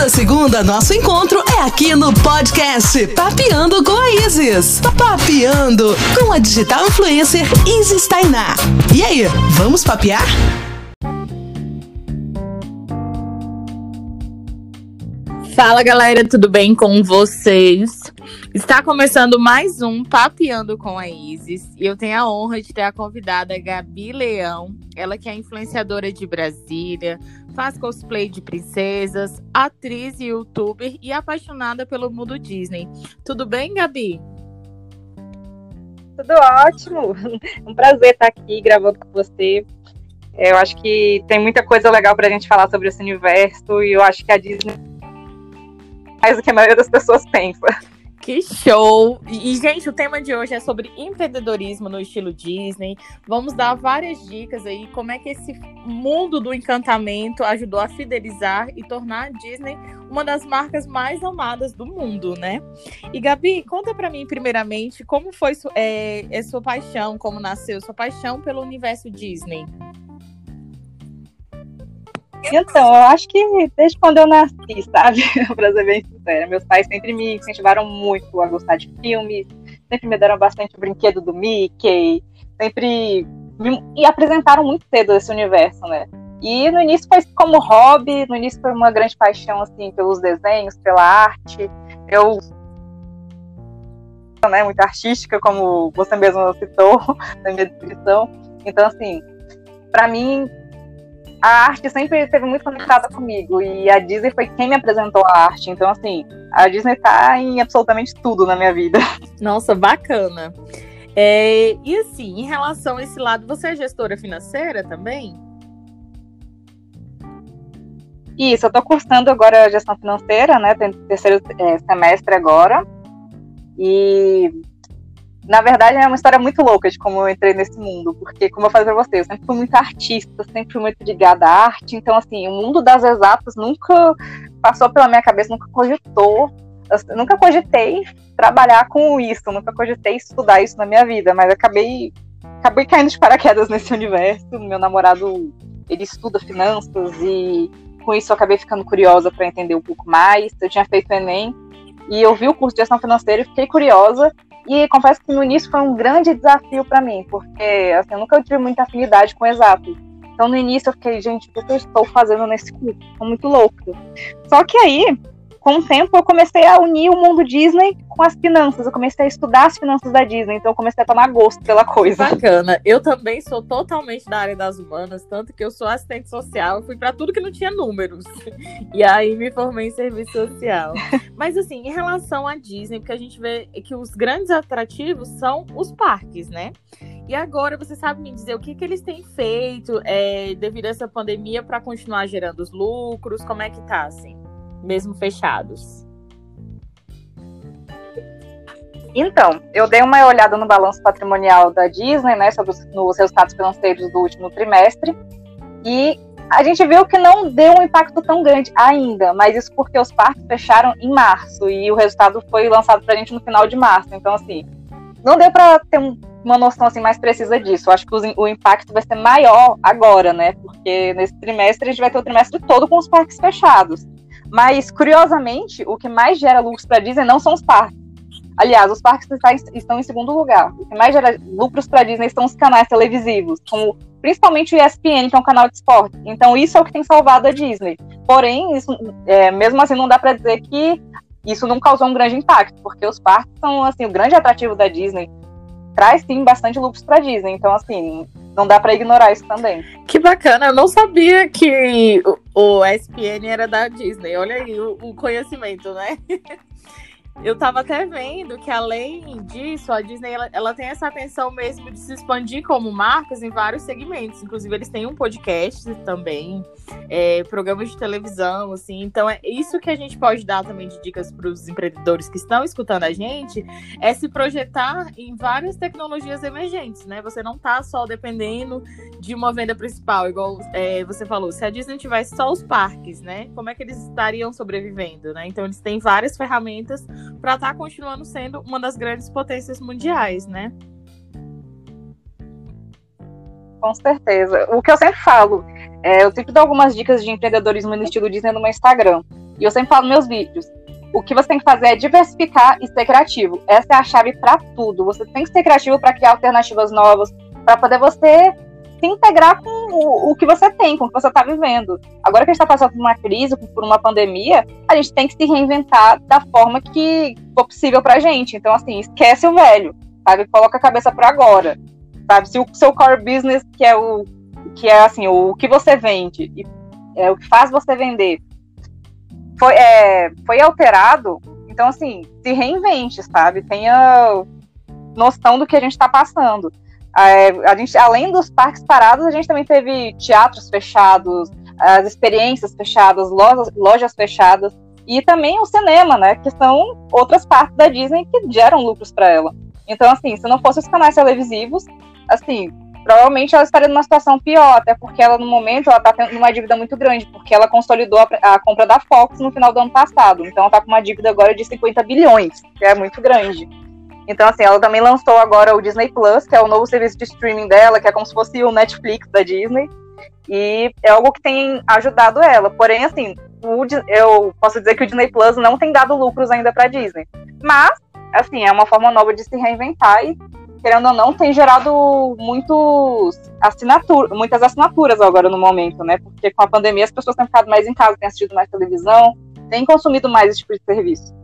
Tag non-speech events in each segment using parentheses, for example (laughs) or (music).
Toda segunda, nosso encontro é aqui no podcast Papeando com a Isis. Papeando com a digital influencer Isis Tainá. E aí, vamos papear? Fala galera, tudo bem com vocês? Está começando mais um Papeando com a Isis e eu tenho a honra de ter a convidada Gabi Leão, ela que é influenciadora de Brasília, faz cosplay de princesas, atriz e youtuber e apaixonada pelo mundo Disney. Tudo bem, Gabi? Tudo ótimo. (laughs) Um prazer estar aqui gravando com você. Eu acho que tem muita coisa legal para a gente falar sobre esse universo e eu acho que a Disney mais do que a maioria das pessoas pensa. Que show! E, gente, o tema de hoje é sobre empreendedorismo no estilo Disney. Vamos dar várias dicas aí, como é que esse mundo do encantamento ajudou a fidelizar e tornar a Disney uma das marcas mais amadas do mundo, né? E Gabi, conta para mim, primeiramente, como foi é, é, sua paixão, como nasceu sua paixão pelo universo Disney? Então, eu acho que desde quando eu nasci, sabe? (laughs) pra ser bem sincera, meus pais sempre me incentivaram muito a gostar de filmes, sempre me deram bastante brinquedo do Mickey, sempre me e apresentaram muito cedo esse universo, né? E no início foi como hobby, no início foi uma grande paixão, assim, pelos desenhos, pela arte. Eu né, muito artística, como você mesmo citou (laughs) na minha descrição. Então, assim, para mim, a arte sempre esteve muito conectada comigo e a Disney foi quem me apresentou a arte. Então, assim, a Disney tá em absolutamente tudo na minha vida. (laughs) Nossa, bacana. É, e assim, em relação a esse lado, você é gestora financeira também? Isso, eu tô cursando agora gestão financeira, né? Tem terceiro é, semestre agora. E na verdade, é uma história muito louca de como eu entrei nesse mundo, porque, como eu falei pra você, eu sempre fui muito artista, sempre fui muito ligada à arte, então, assim, o mundo das exatas nunca passou pela minha cabeça, nunca cogitou, nunca cogitei trabalhar com isso, nunca cogitei estudar isso na minha vida, mas acabei, acabei caindo de paraquedas (laughs) nesse universo. Meu namorado, ele estuda finanças e com isso eu acabei ficando curiosa para entender um pouco mais. Eu tinha feito o Enem e eu vi o curso de gestão financeira e fiquei curiosa e confesso que no início foi um grande desafio para mim, porque assim, eu nunca tive muita afinidade com exato. Então no início eu fiquei, gente, o que eu estou fazendo nesse curso? Estou muito louca. Só que aí, com o tempo, eu comecei a unir o mundo Disney com as finanças. Eu comecei a estudar as finanças da Disney, então eu comecei a tomar gosto pela coisa. Bacana. Eu também sou totalmente da área das humanas, tanto que eu sou assistente social, eu fui para tudo que não tinha números. (laughs) E aí me formei em serviço social. (laughs) Mas assim, em relação à Disney, porque a gente vê que os grandes atrativos são os parques, né? E agora você sabe me dizer o que, que eles têm feito é, devido a essa pandemia para continuar gerando os lucros? Como é que tá, assim, mesmo fechados? Então, eu dei uma olhada no balanço patrimonial da Disney, né, sobre os, nos resultados financeiros do último trimestre, e a gente viu que não deu um impacto tão grande ainda, mas isso porque os parques fecharam em março e o resultado foi lançado para a gente no final de março. Então, assim, não deu para ter um, uma noção assim mais precisa disso. Eu acho que o, impacto vai ser maior agora, né? Porque nesse trimestre a gente vai ter o trimestre todo com os parques fechados. Mas, curiosamente, o que mais gera lucros para a Disney não são os parques, Aliás, os parques estão em segundo lugar. O que mais gera lucros para a Disney são os canais televisivos, como principalmente o ESPN, que é um canal de esporte. Então, isso é o que tem salvado a Disney. Porém, isso, é, mesmo assim, não dá para dizer que isso não causou um grande impacto, porque os parques são assim o grande atrativo da Disney. Traz sim bastante lucros para a Disney. Então, assim, não dá para ignorar isso também. Que bacana, eu não sabia que o, ESPN era da Disney. Olha aí o, o conhecimento, né? (laughs) Eu tava até vendo que, além disso, a Disney ela, ela, tem essa atenção mesmo de se expandir como marcas em vários segmentos. Inclusive, eles têm um podcast também, é, programas de televisão, assim. Então, é isso que a gente pode dar também de dicas para os empreendedores que estão escutando a gente, é se projetar em várias tecnologias emergentes, né? Você não tá só dependendo de uma venda principal, igual é, você falou. Se a Disney tivesse só os parques, né? Como é que eles estariam sobrevivendo, né? Então, eles têm várias ferramentas para estar tá continuando sendo uma das grandes potências mundiais, né? Com certeza. O que eu sempre falo, é, eu sempre dou algumas dicas de empreendedorismo no estilo Disney no meu Instagram. E eu sempre falo nos meus vídeos, o que você tem que fazer é diversificar e ser criativo. Essa é a chave para tudo. Você tem que ser criativo para criar alternativas novas, para poder você se integrar com o, que você tem, com o que você está vivendo. Agora que a gente está passando por uma crise, por uma pandemia, a gente tem que se reinventar da forma que for possível para a gente. Então, assim, esquece o velho, sabe? Coloca a cabeça para agora, sabe? Se o seu core business, que é o que é assim, o que você vende, é o que faz você vender, foi, é, foi alterado, então, assim, se reinvente, sabe? Tenha noção do que a gente está passando. É, a gente, além dos parques parados, a gente também teve teatros fechados, as experiências fechadas, lojas, lojas fechadas e também o cinema, né? Que são outras partes da Disney que geram lucros para ela. Então, assim, se não fossem os canais televisivos, assim, provavelmente ela estaria numa situação pior, até porque ela, no momento, ela está tendo uma dívida muito grande, porque ela consolidou a, a, compra da Fox no final do ano passado. Então, ela está com uma dívida agora de 50 bilhões, que é muito grande. Então, assim, ela também lançou agora o Disney Plus, que é o novo serviço de streaming dela, que é como se fosse o Netflix da Disney. E é algo que tem ajudado ela. Porém, assim, o, eu posso dizer que o Disney Plus não tem dado lucros ainda para Disney. Mas, assim, é uma forma nova de se reinventar e, querendo ou não, tem gerado muitos assinatura, muitas assinaturas agora no momento, né? Porque com a pandemia as pessoas têm ficado mais em casa, têm assistido mais televisão, têm consumido mais esse tipo de serviço.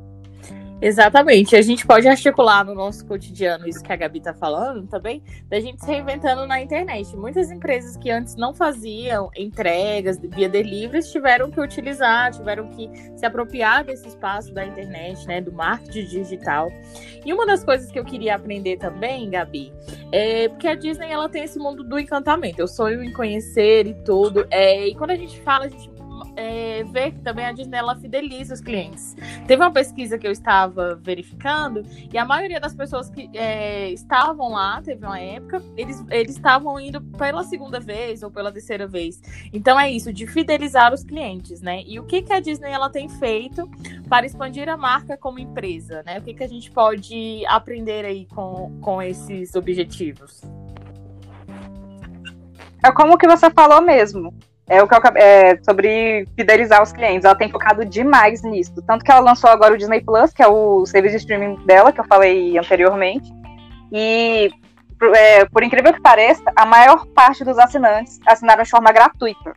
Exatamente. A gente pode articular no nosso cotidiano isso que a Gabi tá falando também, da gente se reinventando na internet. Muitas empresas que antes não faziam entregas via deliveries tiveram que utilizar, tiveram que se apropriar desse espaço da internet, né, do marketing digital. E uma das coisas que eu queria aprender também, Gabi, é porque a Disney ela tem esse mundo do encantamento. Eu sonho em conhecer e tudo. É, e quando a gente fala, a gente é, ver que também a Disney ela fideliza os clientes. Teve uma pesquisa que eu estava verificando e a maioria das pessoas que é, estavam lá, teve uma época, eles, eles estavam indo pela segunda vez ou pela terceira vez. Então é isso, de fidelizar os clientes, né? E o que, que a Disney ela tem feito para expandir a marca como empresa, né? O que, que a gente pode aprender aí com, com esses objetivos? É como que você falou mesmo é o que eu, é, sobre fidelizar os clientes. Ela tem focado demais nisso. Tanto que ela lançou agora o Disney Plus, que é o serviço de streaming dela, que eu falei anteriormente. E, é, por incrível que pareça, a maior parte dos assinantes assinaram de forma gratuita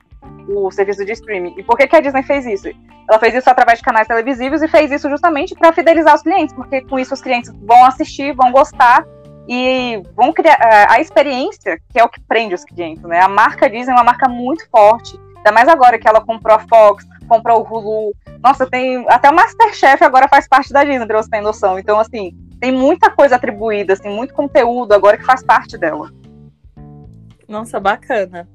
o serviço de streaming. E por que, que a Disney fez isso? Ela fez isso através de canais televisivos e fez isso justamente para fidelizar os clientes, porque com isso os clientes vão assistir, vão gostar e vão criar a experiência, que é o que prende os clientes, né? A marca Disney é uma marca muito forte, ainda mais agora que ela comprou a Fox, comprou o Hulu. Nossa, tem até o Masterchef agora faz parte da Disney, pra você ter noção. Então, assim, tem muita coisa atribuída, assim, muito conteúdo agora que faz parte dela. Nossa, bacana.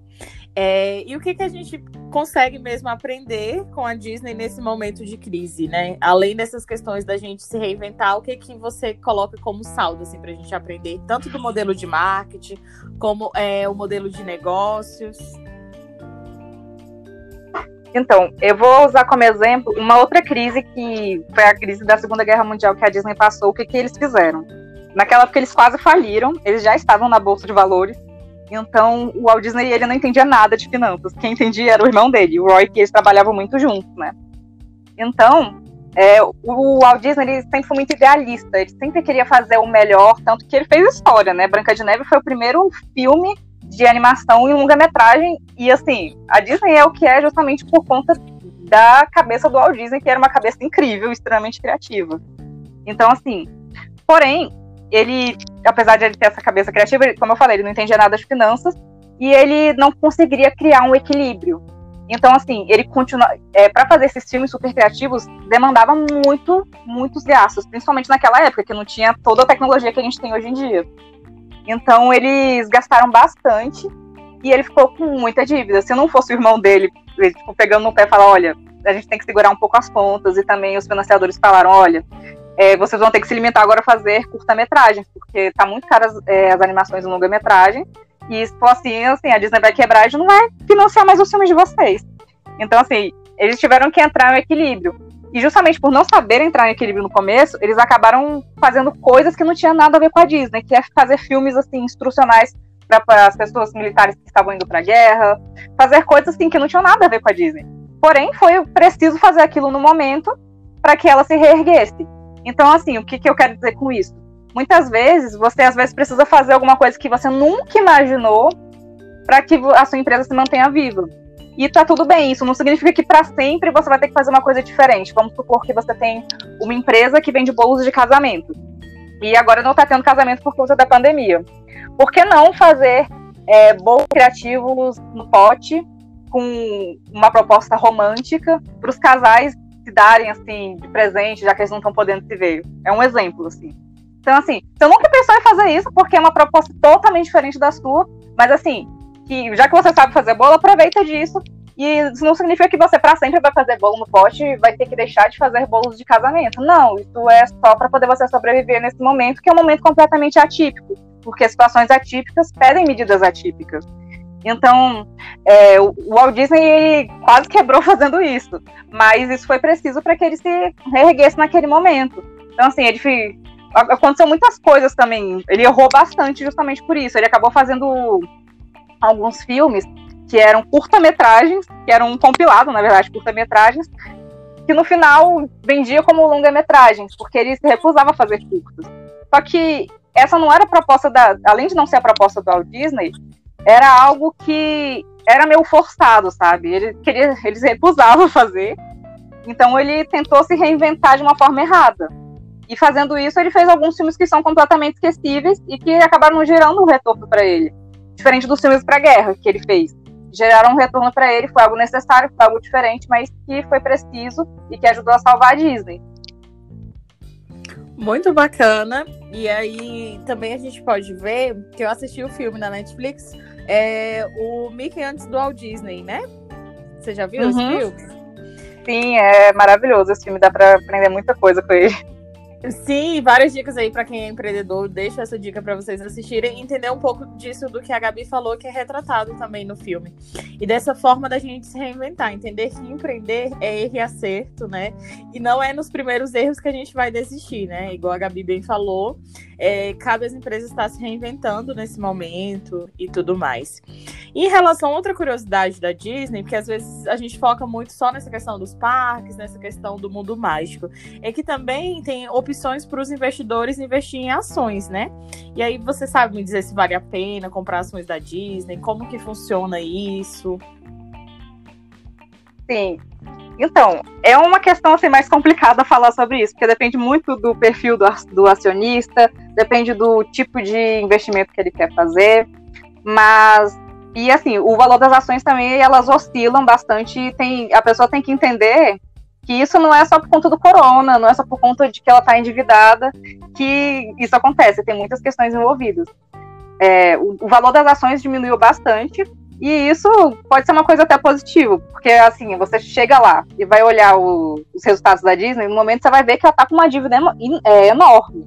É, e o que, que a gente consegue mesmo aprender com a Disney nesse momento de crise, né? Além dessas questões da gente se reinventar, o que, que você coloca como saldo assim, a gente aprender, tanto do modelo de marketing, como é, o modelo de negócios? Então, eu vou usar como exemplo uma outra crise que foi a crise da Segunda Guerra Mundial que a Disney passou. O que, que eles fizeram? Naquela época eles quase faliram, eles já estavam na bolsa de valores então, o Walt Disney, ele não entendia nada de finanças. Quem entendia era o irmão dele, o Roy, que eles trabalhavam muito juntos, né? Então, é, o Walt Disney ele sempre foi muito idealista, ele sempre queria fazer o melhor, tanto que ele fez história, né? Branca de Neve foi o primeiro filme de animação em longa-metragem, e assim, a Disney é o que é justamente por conta da cabeça do Walt Disney, que era uma cabeça incrível, extremamente criativa. Então, assim, porém, ele, apesar de ele ter essa cabeça criativa, ele, como eu falei, ele não entendia nada de finanças e ele não conseguiria criar um equilíbrio. Então, assim, ele continua. É, para fazer esses filmes super criativos, demandava muito, muitos gastos, principalmente naquela época, que não tinha toda a tecnologia que a gente tem hoje em dia. Então, eles gastaram bastante e ele ficou com muita dívida. Se não fosse o irmão dele, tipo, pegando no pé e falar: olha, a gente tem que segurar um pouco as pontas, e também os financiadores falaram: olha, é, vocês vão ter que se limitar agora a fazer curta-metragens, porque tá muito caras é, as animações em longa-metragem. E se for assim, assim, a Disney vai quebrar e não vai financiar mais os filmes de vocês. Então, assim, eles tiveram que entrar em equilíbrio. E justamente por não saber entrar em equilíbrio no começo, eles acabaram fazendo coisas que não tinham nada a ver com a Disney, que é fazer filmes assim instrucionais para as pessoas militares que estavam indo para a guerra, fazer coisas assim que não tinham nada a ver com a Disney. Porém, foi preciso fazer aquilo no momento para que ela se reerguesse. Então, assim, o que, que eu quero dizer com isso? Muitas vezes, você às vezes precisa fazer alguma coisa que você nunca imaginou para que a sua empresa se mantenha viva. E tá tudo bem, isso não significa que para sempre você vai ter que fazer uma coisa diferente. Vamos supor que você tem uma empresa que vende bolos de casamento. E agora não tá tendo casamento por conta da pandemia. Por que não fazer é, bolos criativos no pote com uma proposta romântica para os casais se darem assim de presente, já que eles não estão podendo se ver? É um exemplo, assim. Então, assim, você nunca pensou em fazer isso porque é uma proposta totalmente diferente da sua, mas assim, que já que você sabe fazer bolo, aproveita disso. E isso não significa que você para sempre vai fazer bolo no pote e vai ter que deixar de fazer bolos de casamento. Não, isso é só para poder você sobreviver nesse momento, que é um momento completamente atípico, porque situações atípicas pedem medidas atípicas. Então, é, o Walt Disney quase quebrou (laughs) fazendo isso, mas isso foi preciso para que ele se reerguesse naquele momento. Então, assim, ele aconteceu muitas coisas também. Ele errou bastante justamente por isso. Ele acabou fazendo alguns filmes que eram curta-metragens, que eram um compilado, na verdade, curta-metragens, que no final vendia como longa-metragens, porque ele se recusava a fazer curtas. Só que essa não era a proposta da. Além de não ser a proposta do Walt Disney, era algo que era meio forçado, sabe? Ele queria, eles recusavam (laughs) fazer. Então ele tentou se reinventar de uma forma errada. E fazendo isso, ele fez alguns filmes que são completamente esquecíveis e que acabaram gerando um retorno para ele diferente dos filmes para guerra que ele fez. Geraram um retorno para ele, foi algo necessário, foi algo diferente, mas que foi preciso e que ajudou a salvar a Disney. Muito bacana. E aí também a gente pode ver que eu assisti o filme na Netflix, é o Mickey antes do Walt Disney, né? Você já viu uhum. esse filme? Sim, é maravilhoso esse filme, dá para aprender muita coisa com ele. Sim, várias dicas aí para quem é empreendedor. Deixo essa dica para vocês assistirem e entender um pouco disso do que a Gabi falou, que é retratado também no filme. E dessa forma da gente se reinventar, entender que empreender é erro e acerto, né? E não é nos primeiros erros que a gente vai desistir, né? Igual a Gabi bem falou, é, cabe às empresas estar se reinventando nesse momento e tudo mais. E em relação a outra curiosidade da Disney, porque às vezes a gente foca muito só nessa questão dos parques, nessa questão do mundo mágico, é que também tem opções para os investidores investir em ações, né? E aí você sabe me dizer se vale a pena comprar ações da Disney, como que funciona isso? Sim. Então, é uma questão assim, mais complicada falar sobre isso, porque depende muito do perfil do, do acionista, depende do tipo de investimento que ele quer fazer, mas e assim, o valor das ações também elas oscilam bastante tem, a pessoa tem que entender que isso não é só por conta do corona, não é só por conta de que ela está endividada que isso acontece, tem muitas questões envolvidas. É, o, o valor das ações diminuiu bastante, e isso pode ser uma coisa até positiva, porque assim, você chega lá e vai olhar o, os resultados da Disney, no momento você vai ver que ela está com uma dívida é, enorme.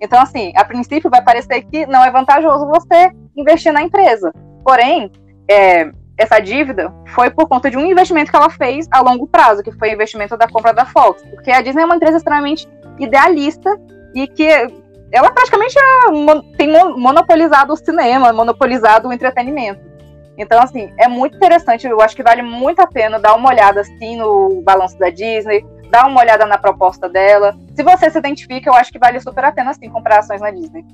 Então, assim, a princípio vai parecer que não é vantajoso você investir na empresa. Porém, é, essa dívida foi por conta de um investimento que ela fez a longo prazo, que foi o investimento da compra da Fox. Porque a Disney é uma empresa extremamente idealista e que ela praticamente é, tem monopolizado o cinema, monopolizado o entretenimento. Então, assim, é muito interessante. Eu acho que vale muito a pena dar uma olhada, assim, no balanço da Disney, dar uma olhada na proposta dela. Se você se identifica, eu acho que vale super a pena, sim, comprar ações na Disney.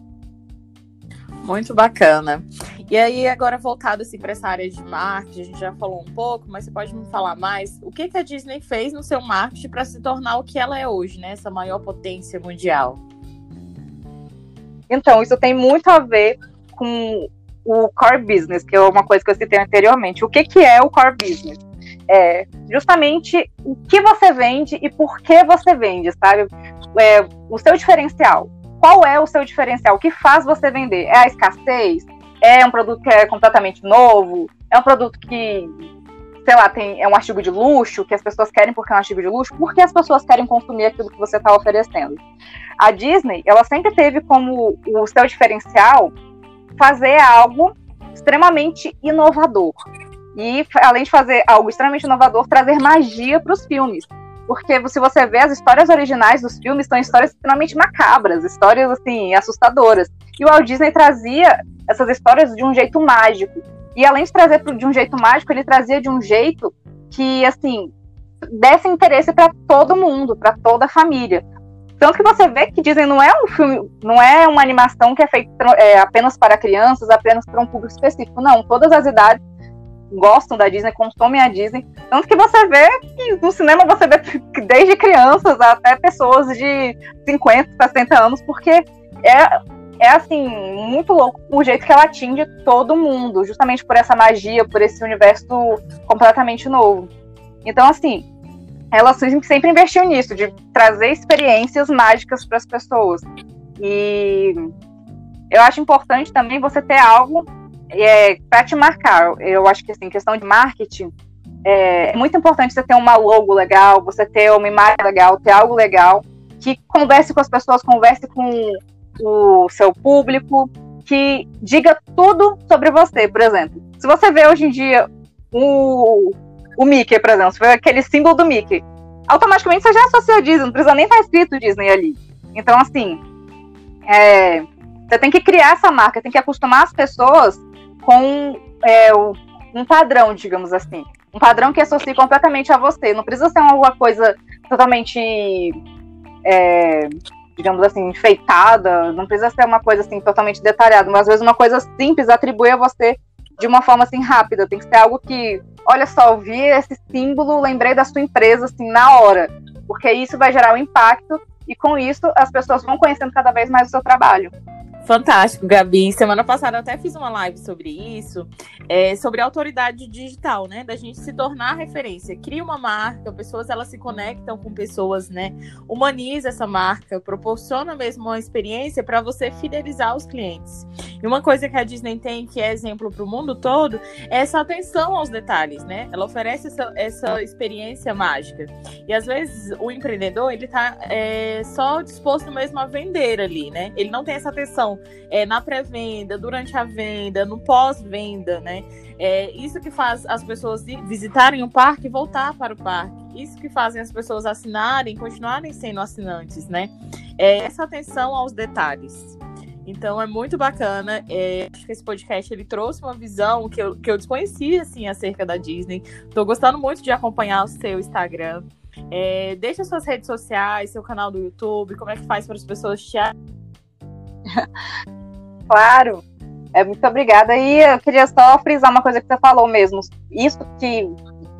Muito bacana. E aí, agora voltado assim, para essa área de marketing, a gente já falou um pouco, mas você pode me falar mais? O que, que a Disney fez no seu marketing para se tornar o que ela é hoje, né? Essa maior potência mundial? Então, isso tem muito a ver com o core business, que é uma coisa que eu citei anteriormente. O que, que é o core business? É justamente o que você vende e por que você vende, sabe? É, o seu diferencial. Qual é o seu diferencial? O que faz você vender? É a escassez? É um produto que é completamente novo? É um produto que, sei lá, tem, é um artigo de luxo, que as pessoas querem porque é um artigo de luxo? Por que as pessoas querem consumir aquilo que você está oferecendo? A Disney, ela sempre teve como o seu diferencial fazer algo extremamente inovador. E, além de fazer algo extremamente inovador, trazer magia para os filmes. Porque se você vê as histórias originais dos filmes, são histórias extremamente macabras, histórias assim, assustadoras. E o Walt Disney trazia essas histórias de um jeito mágico. E além de trazer de um jeito mágico, ele trazia de um jeito que, assim, desse interesse para todo mundo, para toda a família. Tanto que você vê que Disney não é um filme, não é uma animação que é feita é, apenas para crianças, apenas para um público específico. Não, todas as idades gostam da Disney, consomem a Disney. Tanto que você vê que no cinema você vê desde crianças até pessoas de 50, 60 anos, porque é, é assim, muito louco o jeito que ela atinge todo mundo, justamente por essa magia, por esse universo completamente novo. Então, assim, ela sempre investiu nisso, de trazer experiências mágicas para as pessoas. E eu acho importante também você ter algo é, para te marcar. Eu acho que, assim, questão de marketing, é, é muito importante você ter uma logo legal, você ter uma imagem legal, ter algo legal, que converse com as pessoas, converse com o seu público, que diga tudo sobre você. Por exemplo, se você vê hoje em dia o, o Mickey, por exemplo, se for aquele símbolo do Mickey, automaticamente você já associa a Disney, não precisa nem estar escrito Disney ali. Então, assim, é, você tem que criar essa marca, tem que acostumar as pessoas com é, um padrão, digamos assim. Um padrão que associe completamente a você. Não precisa ser alguma coisa totalmente, é, digamos assim, enfeitada, não precisa ser uma coisa assim totalmente detalhada, mas às vezes uma coisa simples atribui a você de uma forma assim rápida. Tem que ser algo que olha só, eu vi esse símbolo, lembrei da sua empresa, assim, na hora. Porque isso vai gerar um impacto e com isso as pessoas vão conhecendo cada vez mais o seu trabalho. Fantástico, Gabi. Semana passada eu até fiz uma live sobre isso, é, sobre autoridade digital, né? Da gente se tornar referência. Cria uma marca, pessoas elas se conectam com pessoas, né? Humaniza essa marca, proporciona mesmo uma experiência para você fidelizar os clientes. E uma coisa que a Disney tem, que é exemplo para o mundo todo, é essa atenção aos detalhes, né? Ela oferece essa, essa experiência mágica. E às vezes o empreendedor, ele tá é, só disposto mesmo a vender ali, né? Ele não tem essa atenção é, na pré-venda, durante a venda, no pós-venda, né? É isso que faz as pessoas visitarem o parque e voltar para o parque. Isso que fazem as pessoas assinarem, continuarem sendo assinantes, né? É essa atenção aos detalhes. Então é muito bacana. É, acho que esse podcast ele trouxe uma visão que eu, que eu desconhecia assim acerca da Disney. Estou gostando muito de acompanhar o seu Instagram. É, deixa suas redes sociais, seu canal do YouTube, como é que faz para as pessoas te (laughs) claro. É, muito obrigada. E eu queria só frisar uma coisa que você falou mesmo. Isso que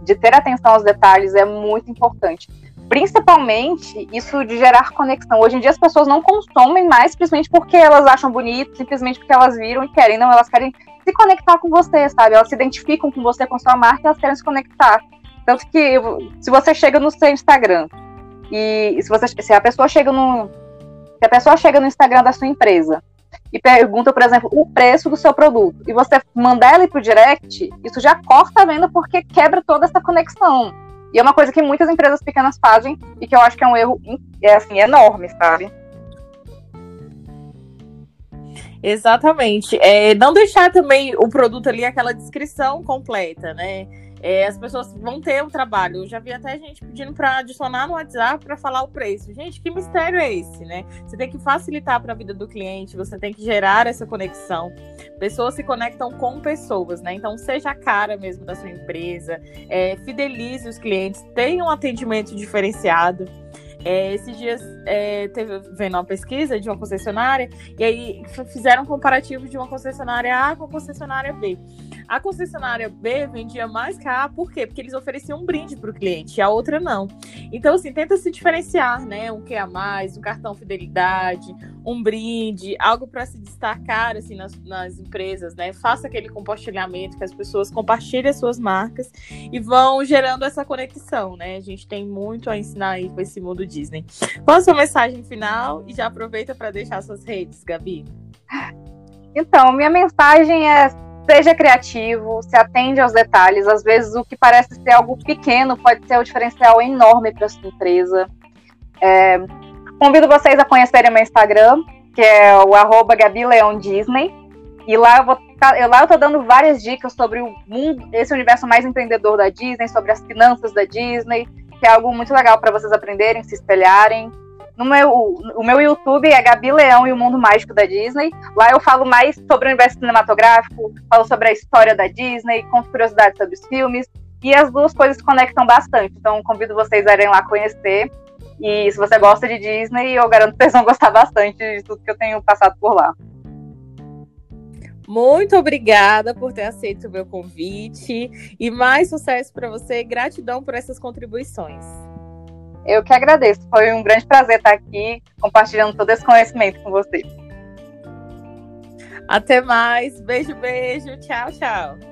de ter atenção aos detalhes é muito importante. Principalmente isso de gerar conexão. Hoje em dia as pessoas não consomem mais simplesmente porque elas acham bonito, simplesmente porque elas viram e querem. Não, elas querem se conectar com você, sabe? Elas se identificam com você, com sua marca, elas querem se conectar. Tanto que se você chega no seu Instagram e se, você, se a pessoa chega no, se a pessoa chega no Instagram da sua empresa e pergunta, por exemplo, o preço do seu produto, e você mandar ela para o direct, isso já corta a venda porque quebra toda essa conexão. E é uma coisa que muitas empresas pequenas fazem e que eu acho que é um erro é, assim, enorme, sabe? Exatamente. É, não deixar também o produto ali aquela descrição completa, né? É, as pessoas vão ter o trabalho. Eu já vi até gente pedindo para adicionar no WhatsApp para falar o preço. Gente, que mistério é esse, né? Você tem que facilitar para a vida do cliente, você tem que gerar essa conexão. Pessoas se conectam com pessoas, né? Então, seja a cara mesmo da sua empresa, é, fidelize os clientes, tenha um atendimento diferenciado. É, esses dias é, teve vendo uma pesquisa de uma concessionária e aí fizeram um comparativo de uma concessionária A com a concessionária B. A concessionária B vendia mais que a A, por quê? Porque eles ofereciam um brinde para o cliente, a outra não. Então, assim, tenta se diferenciar, né? Um que a mais, um cartão fidelidade, um brinde, algo para se destacar, assim, nas, nas, empresas, né? Faça aquele compartilhamento que as pessoas compartilhem as suas marcas e vão gerando essa conexão, né? A gente tem muito a ensinar aí com esse mundo Disney. Qual a sua mensagem final? E já aproveita para deixar suas redes, Gabi. Então, minha mensagem é Seja criativo, se atende aos detalhes. Às vezes, o que parece ser algo pequeno pode ser o um diferencial enorme para sua empresa. É, convido vocês a conhecerem meu Instagram, que é o arroba. E lá eu, vou, tá, lá eu tô dando várias dicas sobre o mundo, esse universo mais empreendedor da Disney, sobre as finanças da Disney, que é algo muito legal para vocês aprenderem, se espelharem. No meu, o meu YouTube é Gabi Leão e o Mundo Mágico da Disney. Lá eu falo mais sobre o universo cinematográfico, falo sobre a história da Disney, conto curiosidades sobre os filmes. E as duas coisas se conectam bastante. Então, convido vocês a irem lá conhecer. E se você gosta de Disney, eu garanto que vocês vão gostar bastante de tudo que eu tenho passado por lá. Muito obrigada por ter aceito o meu convite e mais sucesso para você e gratidão por essas contribuições. Eu que agradeço. Foi um grande prazer estar aqui compartilhando todo esse conhecimento com vocês. Até mais. Beijo, beijo. Tchau, tchau.